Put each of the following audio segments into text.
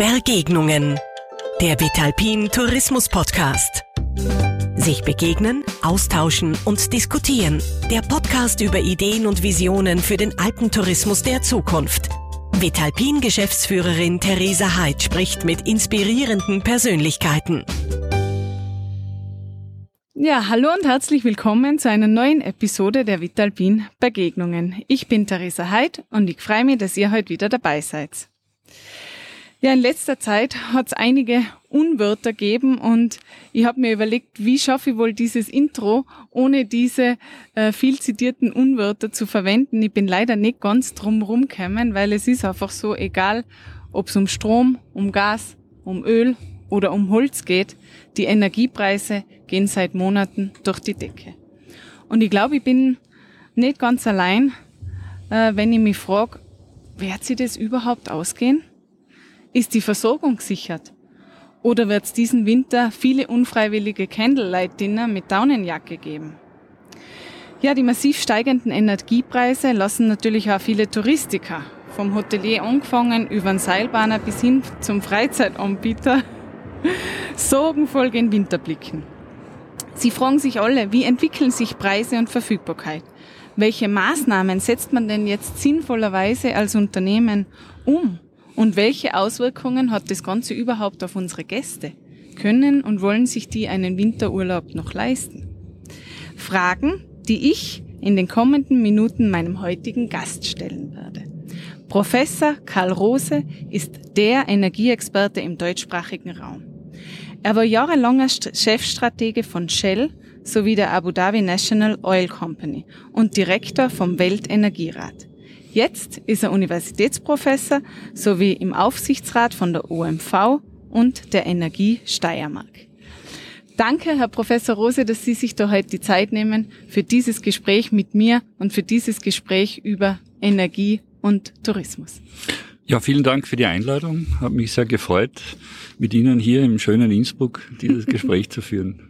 Begegnungen. Der Vitalpin Tourismus Podcast. Sich begegnen, austauschen und diskutieren. Der Podcast über Ideen und Visionen für den Alpentourismus der Zukunft. Vitalpin Geschäftsführerin Theresa Heid spricht mit inspirierenden Persönlichkeiten. Ja, hallo und herzlich willkommen zu einer neuen Episode der Vitalpin Begegnungen. Ich bin Theresa Heid und ich freue mich, dass ihr heute wieder dabei seid. Ja, in letzter Zeit hat es einige Unwörter gegeben und ich habe mir überlegt, wie schaffe ich wohl dieses Intro, ohne diese äh, viel zitierten Unwörter zu verwenden. Ich bin leider nicht ganz drum rumgekommen, weil es ist einfach so, egal ob es um Strom, um Gas, um Öl oder um Holz geht, die Energiepreise gehen seit Monaten durch die Decke. Und ich glaube, ich bin nicht ganz allein, äh, wenn ich mich frage, wird sie das überhaupt ausgehen? Ist die Versorgung gesichert? Oder wird es diesen Winter viele unfreiwillige Candlelight-Dinner mit Daunenjacke geben? Ja, die massiv steigenden Energiepreise lassen natürlich auch viele Touristiker, vom Hotelier angefangen über den Seilbahner bis hin zum Freizeitanbieter, sorgenvoll gen Winter blicken. Sie fragen sich alle, wie entwickeln sich Preise und Verfügbarkeit? Welche Maßnahmen setzt man denn jetzt sinnvollerweise als Unternehmen um? Und welche Auswirkungen hat das Ganze überhaupt auf unsere Gäste? Können und wollen sich die einen Winterurlaub noch leisten? Fragen, die ich in den kommenden Minuten meinem heutigen Gast stellen werde. Professor Karl Rose ist der Energieexperte im deutschsprachigen Raum. Er war jahrelanger Chefstratege von Shell sowie der Abu Dhabi National Oil Company und Direktor vom Weltenergierat. Jetzt ist er Universitätsprofessor sowie im Aufsichtsrat von der OMV und der Energie Steiermark. Danke, Herr Professor Rose, dass Sie sich da heute die Zeit nehmen für dieses Gespräch mit mir und für dieses Gespräch über Energie und Tourismus. Ja, vielen Dank für die Einladung. Hat mich sehr gefreut, mit Ihnen hier im schönen Innsbruck dieses Gespräch zu führen.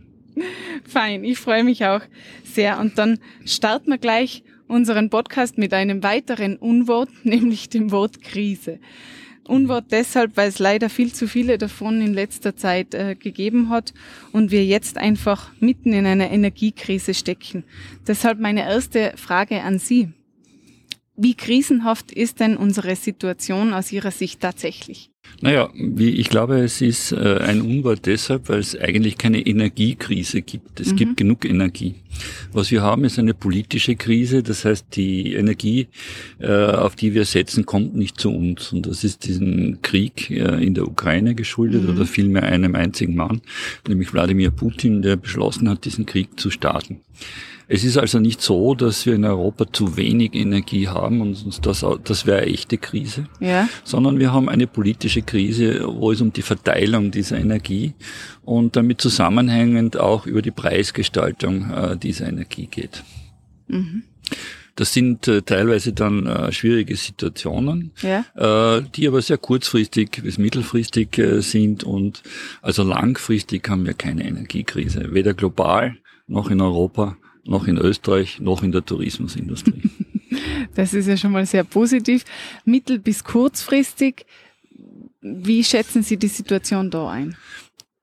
Fein, ich freue mich auch sehr. Und dann starten wir gleich unseren Podcast mit einem weiteren Unwort, nämlich dem Wort Krise. Unwort deshalb, weil es leider viel zu viele davon in letzter Zeit äh, gegeben hat und wir jetzt einfach mitten in einer Energiekrise stecken. Deshalb meine erste Frage an Sie. Wie krisenhaft ist denn unsere Situation aus Ihrer Sicht tatsächlich? Naja, wie, ich glaube, es ist äh, ein Unwort deshalb, weil es eigentlich keine Energiekrise gibt. Es mhm. gibt genug Energie. Was wir haben, ist eine politische Krise. Das heißt, die Energie, äh, auf die wir setzen, kommt nicht zu uns. Und das ist diesen Krieg äh, in der Ukraine geschuldet mhm. oder vielmehr einem einzigen Mann, nämlich Wladimir Putin, der beschlossen hat, diesen Krieg zu starten. Es ist also nicht so, dass wir in Europa zu wenig Energie haben und das, das wäre eine echte Krise, ja. sondern wir haben eine politische Krise, wo es um die Verteilung dieser Energie und damit zusammenhängend auch über die Preisgestaltung äh, dieser Energie geht. Mhm. Das sind äh, teilweise dann äh, schwierige Situationen, ja. äh, die aber sehr kurzfristig bis mittelfristig äh, sind und also langfristig haben wir keine Energiekrise, weder global noch in Europa noch in Österreich, noch in der Tourismusindustrie. Das ist ja schon mal sehr positiv. Mittel- bis kurzfristig, wie schätzen Sie die Situation da ein?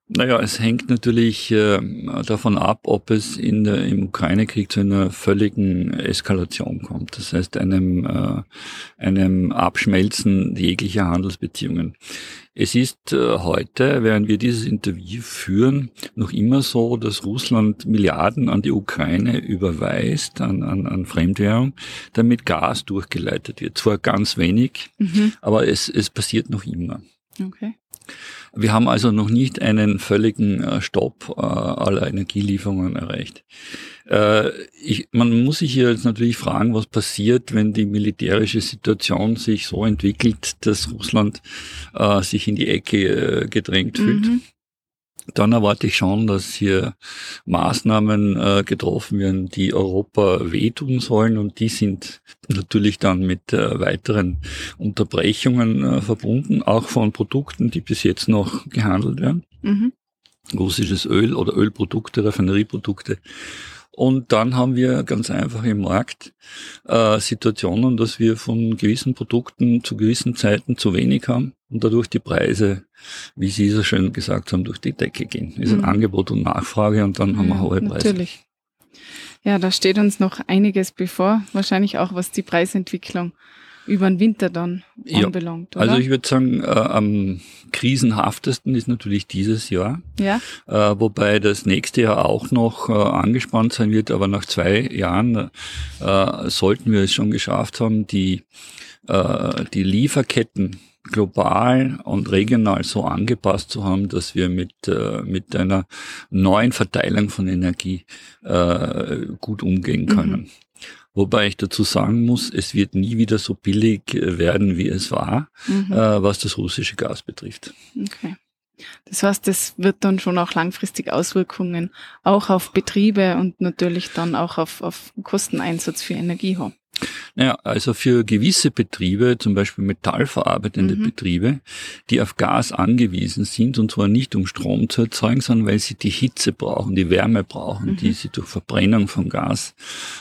Naja, es hängt natürlich äh, davon ab, ob es in der, im Ukraine-Krieg zu einer völligen Eskalation kommt. Das heißt, einem, äh, einem Abschmelzen jeglicher Handelsbeziehungen. Es ist äh, heute, während wir dieses Interview führen, noch immer so, dass Russland Milliarden an die Ukraine überweist, an, an, an Fremdwährung, damit Gas durchgeleitet wird. Zwar ganz wenig, mhm. aber es, es passiert noch immer. Okay. Wir haben also noch nicht einen völligen äh, Stopp äh, aller Energielieferungen erreicht. Äh, ich, man muss sich hier jetzt natürlich fragen, was passiert, wenn die militärische Situation sich so entwickelt, dass Russland sich in die Ecke gedrängt fühlt. Mhm dann erwarte ich schon, dass hier Maßnahmen äh, getroffen werden, die Europa wehtun sollen und die sind natürlich dann mit äh, weiteren Unterbrechungen äh, verbunden, auch von Produkten, die bis jetzt noch gehandelt werden. Mhm. Russisches Öl oder Ölprodukte, Raffinerieprodukte. Und dann haben wir ganz einfach im Markt äh, Situationen, dass wir von gewissen Produkten zu gewissen Zeiten zu wenig haben und dadurch die Preise, wie Sie so schön gesagt haben, durch die Decke gehen. Es ist ein Mhm. Angebot und Nachfrage und dann haben wir hohe Preise. Natürlich. Ja, da steht uns noch einiges bevor, wahrscheinlich auch was die Preisentwicklung über den Winter dann Ja. anbelangt, oder? Also ich würde sagen, äh, am krisenhaftesten ist natürlich dieses Jahr, ja, äh, wobei das nächste Jahr auch noch äh, angespannt sein wird, aber nach zwei Jahren äh, sollten wir es schon geschafft haben, die, äh, die Lieferketten global und regional so angepasst zu haben, dass wir mit, äh, mit einer neuen Verteilung von Energie äh, gut umgehen können. Wobei ich dazu sagen muss, es wird nie wieder so billig äh, werden, wie es war, mhm. äh, was das russische Gas betrifft. okay. Das heißt, das wird dann schon auch langfristig Auswirkungen auch auf Betriebe und natürlich dann auch auf, auf Kosteneinsatz für Energie haben. Naja, also für gewisse Betriebe, zum Beispiel metallverarbeitende Mhm. Betriebe, die auf Gas angewiesen sind, und zwar nicht um Strom zu erzeugen, sondern weil sie die Hitze brauchen, die Wärme brauchen, Mhm. die sie durch Verbrennung von Gas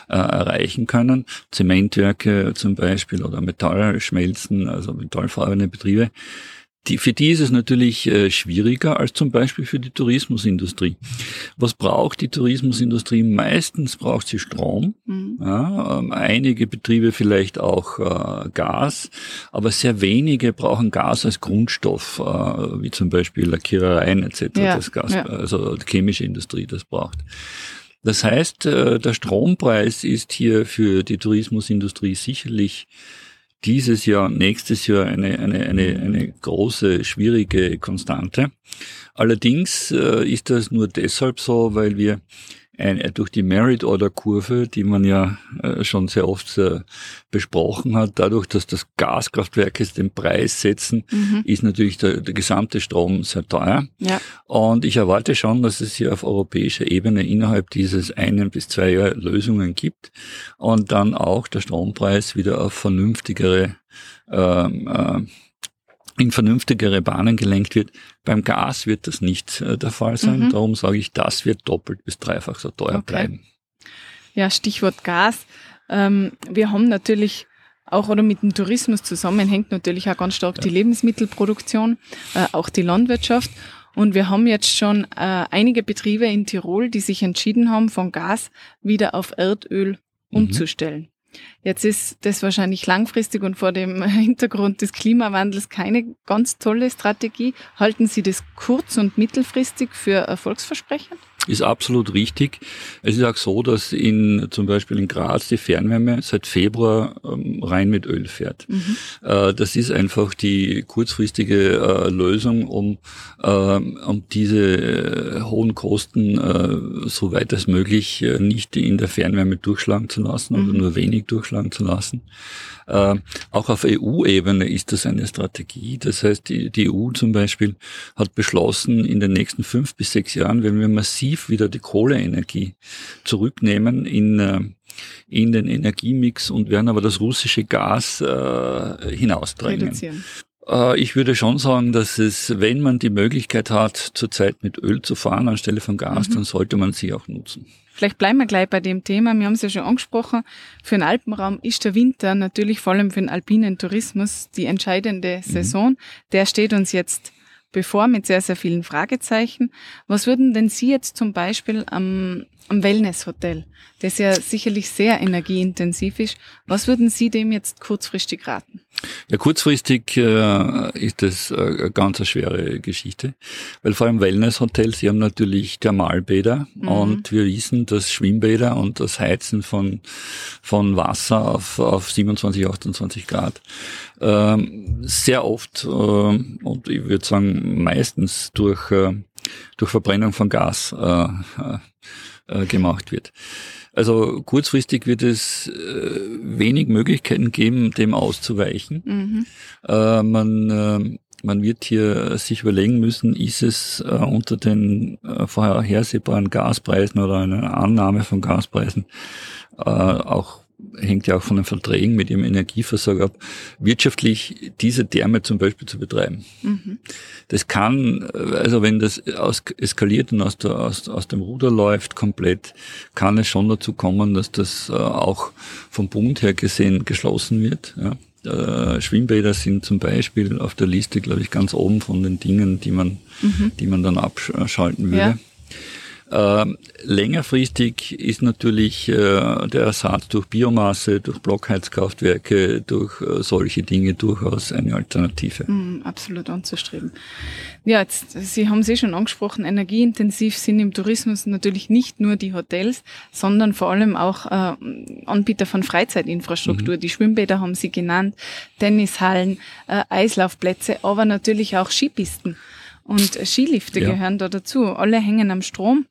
äh, erreichen können. Zementwerke zum Beispiel oder Metallschmelzen, also metallverarbeitende Betriebe. Die, für die ist es natürlich äh, schwieriger als zum Beispiel für die Tourismusindustrie. Was braucht die Tourismusindustrie? Meistens braucht sie Strom. Mhm. Ja, ähm, einige Betriebe vielleicht auch äh, Gas, aber sehr wenige brauchen Gas als Grundstoff, äh, wie zum Beispiel Lackierereien etc. Ja, das Gas, ja. also die chemische Industrie das braucht. Das heißt, äh, der Strompreis ist hier für die Tourismusindustrie sicherlich dieses Jahr, nächstes Jahr eine, eine, eine, eine große, schwierige Konstante. Allerdings äh, ist das nur deshalb so, weil wir ein, äh, durch die Merit-Order-Kurve, die man ja äh, schon sehr oft äh, besprochen hat, dadurch, dass das Gaskraftwerke den Preis setzen, Mhm. ist natürlich der, der gesamte Strom sehr teuer. Ja, Und ich erwarte schon, dass es hier auf europäischer Ebene innerhalb dieses einen bis zwei Jahre Lösungen gibt und dann auch der Strompreis wieder auf vernünftigere ähm, äh, in vernünftigere Bahnen gelenkt wird. Beim Gas wird das nicht äh, der Fall sein. Mhm. Darum sage ich, das wird doppelt bis dreifach so teuer Okay. bleiben. ja Stichwort Gas. Ähm, wir haben natürlich auch oder mit dem Tourismus zusammenhängt natürlich auch ganz stark die Lebensmittelproduktion, äh, auch die Landwirtschaft. Und wir haben jetzt schon äh, einige Betriebe in Tirol, die sich entschieden haben, von Gas wieder auf Erdöl Mhm. umzustellen. Jetzt ist das wahrscheinlich langfristig und vor dem Hintergrund des Klimawandels keine ganz tolle Strategie. Halten Sie das kurz- und mittelfristig für erfolgsversprechend? Ist absolut richtig. Es ist auch so, dass in, zum Beispiel in Graz die Fernwärme seit Februar ähm, rein mit Öl fährt. Mhm. Äh, das ist einfach die kurzfristige äh, Lösung, um, ähm, um diese äh, hohen Kosten äh, so weit als möglich äh, nicht in der Fernwärme durchschlagen zu lassen oder Mhm. nur wenig durchschlagen zu lassen. Äh, auch auf EU-Ebene ist das eine Strategie. Das heißt, die, die EU zum Beispiel hat beschlossen, in den nächsten fünf bis sechs Jahren, wenn wir massiv wieder die Kohleenergie zurücknehmen in, äh, in den Energiemix und werden aber das russische Gas äh, hinausdrängen. Reduzieren. Äh, ich würde schon sagen, dass es, wenn man die Möglichkeit hat, zurzeit mit Öl zu fahren anstelle von Gas, Mhm. dann sollte man sie auch nutzen. Vielleicht bleiben wir gleich bei dem Thema. Wir haben es ja schon angesprochen. Für den Alpenraum ist der Winter natürlich vor allem für den alpinen Tourismus die entscheidende Saison. Der steht uns jetzt bevor mit sehr, sehr vielen Fragezeichen. Was würden denn Sie jetzt zum Beispiel am, am Wellnesshotel, das ja sicherlich sehr energieintensiv ist, was würden Sie dem jetzt kurzfristig raten? Ja, kurzfristig äh, ist das äh, eine ganz eine schwere Geschichte, weil vor allem Wellnesshotels, sie haben natürlich Thermalbäder Mhm. und wir wissen, dass Schwimmbäder und das Heizen von, von Wasser auf, auf 27, 28 Grad ähm, sehr oft äh, und ich würde sagen meistens durch, äh, durch Verbrennung von Gas äh, äh, gemacht wird. Also kurzfristig wird es äh, wenig Möglichkeiten geben, dem auszuweichen. Mhm. Äh, man, äh, man wird hier sich überlegen müssen, ist es äh, unter den äh, vorhersehbaren Gaspreisen oder einer Annahme von Gaspreisen äh, auch hängt ja auch von den Verträgen mit ihrem Energieversorger ab, wirtschaftlich diese Therme zum Beispiel zu betreiben. Mhm. Das kann, also wenn das aus, eskaliert und aus, der, aus, aus dem Ruder läuft komplett, kann es schon dazu kommen, dass das äh, auch vom Bund her gesehen geschlossen wird. Ja. äh, Schwimmbäder sind zum Beispiel auf der Liste, glaube ich, ganz oben von den Dingen, die man, mhm. die man dann abschalten würde. Ja. Ähm, längerfristig ist natürlich äh, der Ersatz durch Biomasse, durch Blockheizkraftwerke, durch äh, solche Dinge durchaus eine Alternative. Mm, absolut anzustreben. Ja, jetzt, Sie haben es eh schon angesprochen, energieintensiv sind im Tourismus natürlich nicht nur die Hotels, sondern vor allem auch äh, Anbieter von Freizeitinfrastruktur. Mhm. Die Schwimmbäder haben Sie genannt, Tennishallen, Eislaufplätze, aber natürlich auch Skipisten. Und Skilifte ja. gehören da dazu. Alle hängen am Strom.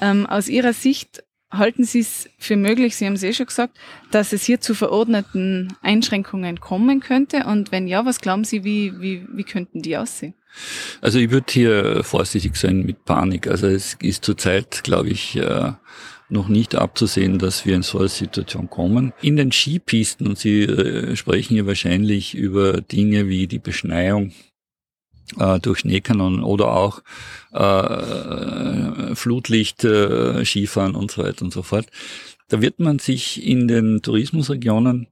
Ähm, aus Ihrer Sicht halten Sie es für möglich, Sie haben es eh schon gesagt, dass es hier zu verordneten Einschränkungen kommen könnte? Und wenn ja, was glauben Sie, wie, wie, wie könnten die aussehen? Also ich würde hier vorsichtig sein mit Panik. Also es ist zurzeit, glaube ich, äh, noch nicht abzusehen, dass wir in so eine Situation kommen. In den Skipisten, und Sie äh, sprechen hier wahrscheinlich über Dinge wie die Beschneiung, äh, durch Schneekanonen oder auch äh, Flutlicht, äh, Skifahren und so weiter und so fort. Da wird man sich in den Tourismusregionen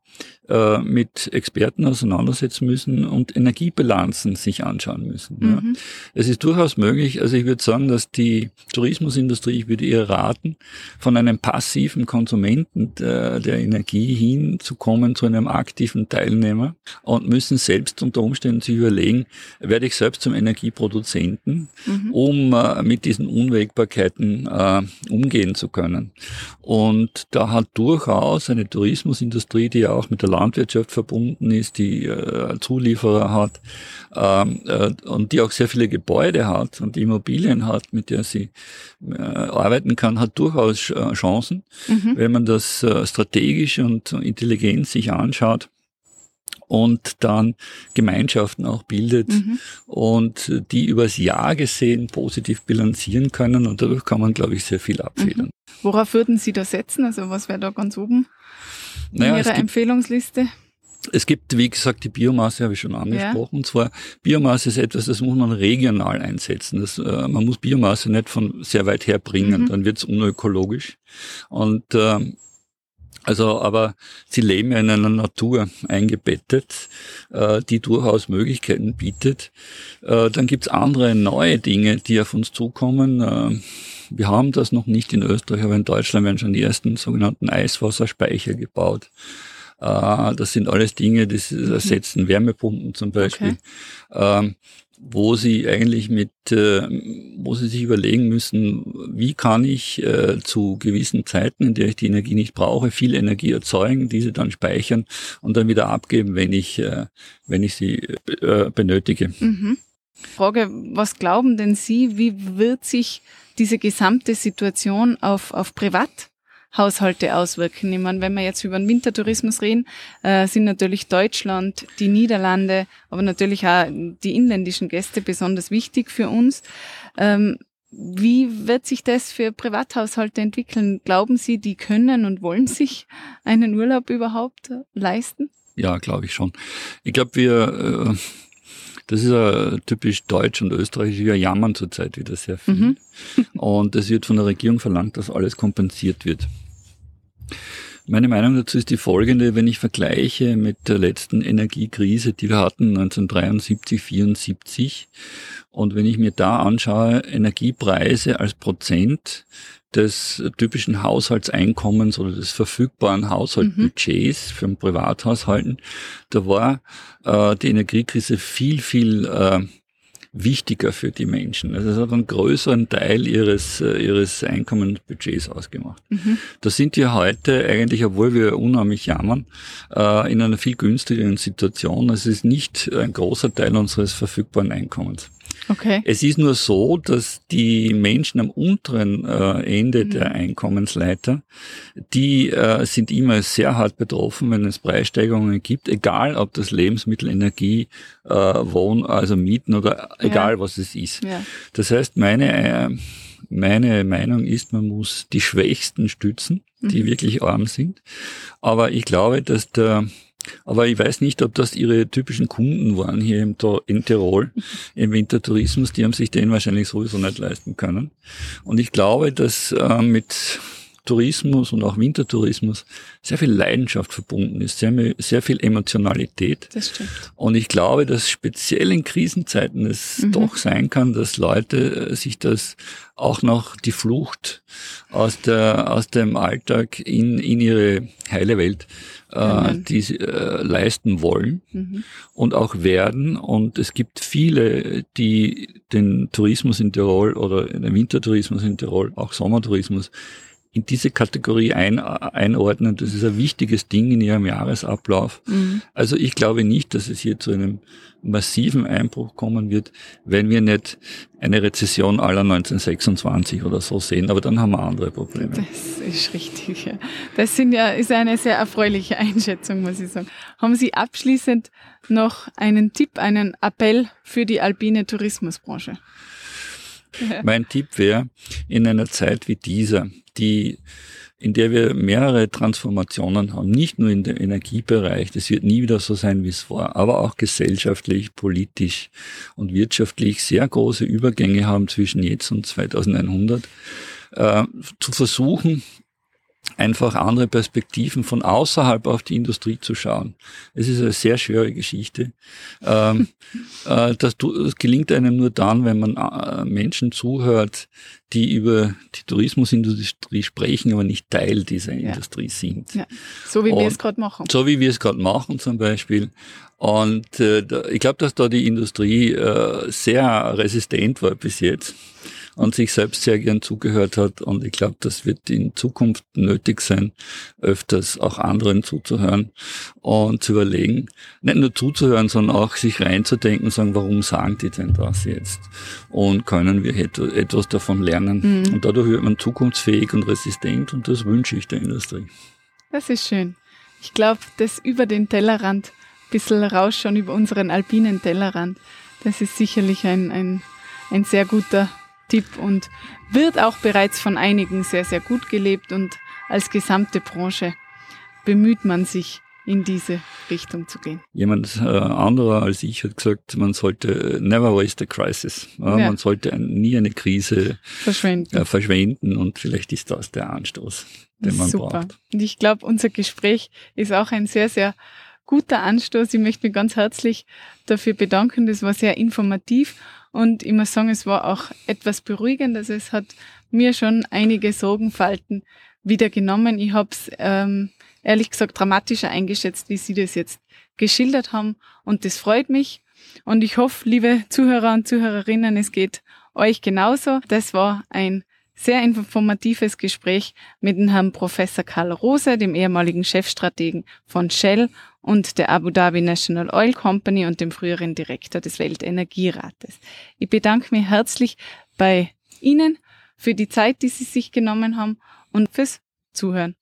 äh, mit Experten auseinandersetzen müssen und Energiebilanzen sich anschauen müssen. Mhm. Ja. Es ist durchaus möglich, also ich würde sagen, dass die Tourismusindustrie, ich würde ihr raten, von einem passiven Konsumenten der, der Energie hinzukommen zu einem aktiven Teilnehmer und müssen selbst unter Umständen sich überlegen, werde ich selbst zum Energieproduzenten, mhm. um äh, mit diesen Unwägbarkeiten äh, umgehen zu können. Und da hat durchaus eine Tourismusindustrie, die ja auch mit der Landwirtschaft verbunden ist, die äh, Zulieferer hat ähm, äh, und die auch sehr viele Gebäude hat und Immobilien hat, mit der sie äh, arbeiten kann, hat durchaus äh, Chancen, mhm. wenn man das äh, strategisch und intelligent sich anschaut und dann Gemeinschaften auch bildet mhm. und die übers Jahr gesehen positiv bilanzieren können und dadurch kann man, glaube ich, sehr viel abfedern. Mhm. Worauf würden Sie da setzen? Also was wäre da ganz oben in naja, Ihrer Empfehlungsliste? Es gibt, wie gesagt, die Biomasse habe ich schon angesprochen. Ja. Und zwar, Biomasse ist etwas, das muss man regional einsetzen. Das, äh, man muss Biomasse nicht von sehr weit her bringen, mhm. dann wird es unökologisch. Und äh, also, aber sie leben ja in einer Natur eingebettet, äh, die durchaus Möglichkeiten bietet. Äh, dann gibt's andere neue Dinge, die auf uns zukommen. Äh, wir haben das noch nicht in Österreich, aber in Deutschland werden schon die ersten sogenannten Eiswasserspeicher gebaut. Äh, das sind alles Dinge, die ersetzen Wärmepumpen zum Beispiel. Okay. Ähm, wo sie eigentlich mit, äh, wo sie sich überlegen müssen, wie kann ich äh, zu gewissen Zeiten, in der ich die Energie nicht brauche, viel Energie erzeugen, diese dann speichern und dann wieder abgeben, wenn ich, äh, wenn ich sie äh, benötige. Mhm. Frage, was glauben denn Sie, wie wird sich diese gesamte Situation auf, auf Privat Haushalte auswirken. Ich meine, wenn wir jetzt über den Wintertourismus reden, äh, sind natürlich Deutschland, die Niederlande, aber natürlich auch die inländischen Gäste besonders wichtig für uns. Ähm, wie wird sich das für Privathaushalte entwickeln? Glauben Sie, die können und wollen sich einen Urlaub überhaupt leisten? Ja, glaube ich schon. Ich glaube, wir, äh, das ist ja typisch deutsch und österreichisch. Wir jammern zurzeit wieder sehr viel. Mhm. und es wird von der Regierung verlangt, dass alles kompensiert wird. Meine Meinung dazu ist die folgende, wenn ich vergleiche mit der letzten Energiekrise, die wir hatten 1973, 74, und wenn ich mir da anschaue, Energiepreise als Prozent des typischen Haushaltseinkommens oder des verfügbaren Haushaltsbudgets mhm. für Privathaushalten, da war äh, die Energiekrise viel, viel äh, wichtiger für die Menschen. Also es hat einen größeren Teil ihres, äh, ihres Einkommensbudgets ausgemacht. Mhm. Da sind wir heute eigentlich, obwohl wir unheimlich jammern, äh, in einer viel günstigeren Situation. Es ist nicht ein großer Teil unseres verfügbaren Einkommens. Okay. Es ist nur so, dass die Menschen am unteren äh, Ende mhm. der Einkommensleiter, die äh, sind immer sehr hart betroffen, wenn es Preissteigerungen gibt, egal ob das Lebensmittel, Energie, äh, Wohn, also Mieten oder egal ja. was es ist. Ja. Das heißt, meine äh, meine Meinung ist, man muss die Schwächsten stützen, die mhm. wirklich arm sind. Aber ich glaube, dass der aber ich weiß nicht, ob das ihre typischen Kunden waren hier im, in Tirol im Wintertourismus. Die haben sich den wahrscheinlich sowieso nicht leisten können. Und ich glaube, dass äh, mit Tourismus und auch Wintertourismus sehr viel Leidenschaft verbunden ist, sehr, sehr viel Emotionalität. Das stimmt. Und ich glaube, dass speziell in Krisenzeiten es mhm. doch sein kann, dass Leute äh, sich das auch noch die Flucht aus der aus dem Alltag in in ihre heile Welt äh, die sie äh, leisten wollen mhm. und auch werden. Und es gibt viele, die den Tourismus in Tirol oder den Wintertourismus in Tirol, auch Sommertourismus, in diese Kategorie ein, einordnen. Das ist ein wichtiges Ding in ihrem Jahresablauf. Mhm. Also ich glaube nicht, dass es hier zu einem massiven Einbruch kommen wird, wenn wir nicht eine Rezession aller 1926 oder so sehen. Aber dann haben wir andere Probleme. Das ist richtig. Ja. Das sind ja, ist eine sehr erfreuliche Einschätzung, muss ich sagen. Haben Sie abschließend noch einen Tipp, einen Appell für die alpine Tourismusbranche? Mein Tipp wäre, in einer Zeit wie dieser, die in der wir mehrere Transformationen haben, nicht nur in dem Energiebereich, das wird nie wieder so sein, wie es war, aber auch gesellschaftlich, politisch und wirtschaftlich sehr große Übergänge haben zwischen jetzt und 2100, äh, zu versuchen, einfach andere Perspektiven von außerhalb auf die Industrie zu schauen. Es ist eine sehr schwere Geschichte. Ähm, äh, das, das, gelingt einem nur dann, wenn man äh, Menschen zuhört, die über die Tourismusindustrie sprechen, aber nicht Teil dieser ja. Industrie sind. Ja. So wie Und, wir es gerade machen. So wie wir es gerade machen zum Beispiel. Und äh, da, ich glaube, dass da die Industrie äh, sehr resistent war bis jetzt und sich selbst sehr gern zugehört hat. Und ich glaube, das wird in Zukunft nötig sein, öfters auch anderen zuzuhören und zu überlegen, nicht nur zuzuhören, sondern auch sich reinzudenken und sagen, warum sagen die denn das jetzt? Und können wir etwas davon lernen? Mhm. Und dadurch wird man zukunftsfähig und resistent und das wünsche ich der Industrie. Das ist schön. Ich glaube, das über den Tellerrand, ein bisschen raus schon über unseren alpinen Tellerrand, das ist sicherlich ein, ein, ein sehr guter Tipp und wird auch bereits von einigen sehr, sehr gut gelebt und als gesamte Branche bemüht man sich, in diese Richtung zu gehen. Jemand äh, anderer als ich hat gesagt, man sollte äh, never waste a crisis. Ja, ja. Man sollte ein, nie eine Krise verschwenden. Äh, verschwenden und vielleicht ist das der Anstoß, den man Super. braucht. Und ich glaube, unser Gespräch ist auch ein sehr, sehr guter Anstoß. Ich möchte mich ganz herzlich dafür bedanken. Das war sehr informativ und ich muss sagen, es war auch etwas beruhigend. Also es hat mir schon einige Sorgenfalten wieder genommen. Ich habe es ähm, ehrlich gesagt dramatischer eingeschätzt, wie Sie das jetzt geschildert haben. Und das freut mich. Und ich hoffe, liebe Zuhörer und Zuhörerinnen, es geht euch genauso. Das war ein sehr informatives Gespräch mit dem Herrn Professor Karl Rose, dem ehemaligen Chefstrategen von Shell und der Abu Dhabi National Oil Company und dem früheren Direktor des Weltenergierates. Ich bedanke mich herzlich bei Ihnen für die Zeit, die Sie sich genommen haben und fürs Zuhören.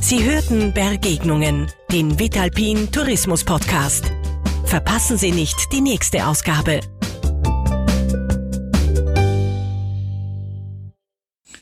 Sie hörten Bergegnungen, den Vitalpin Tourismus Podcast. Verpassen Sie nicht die nächste Ausgabe.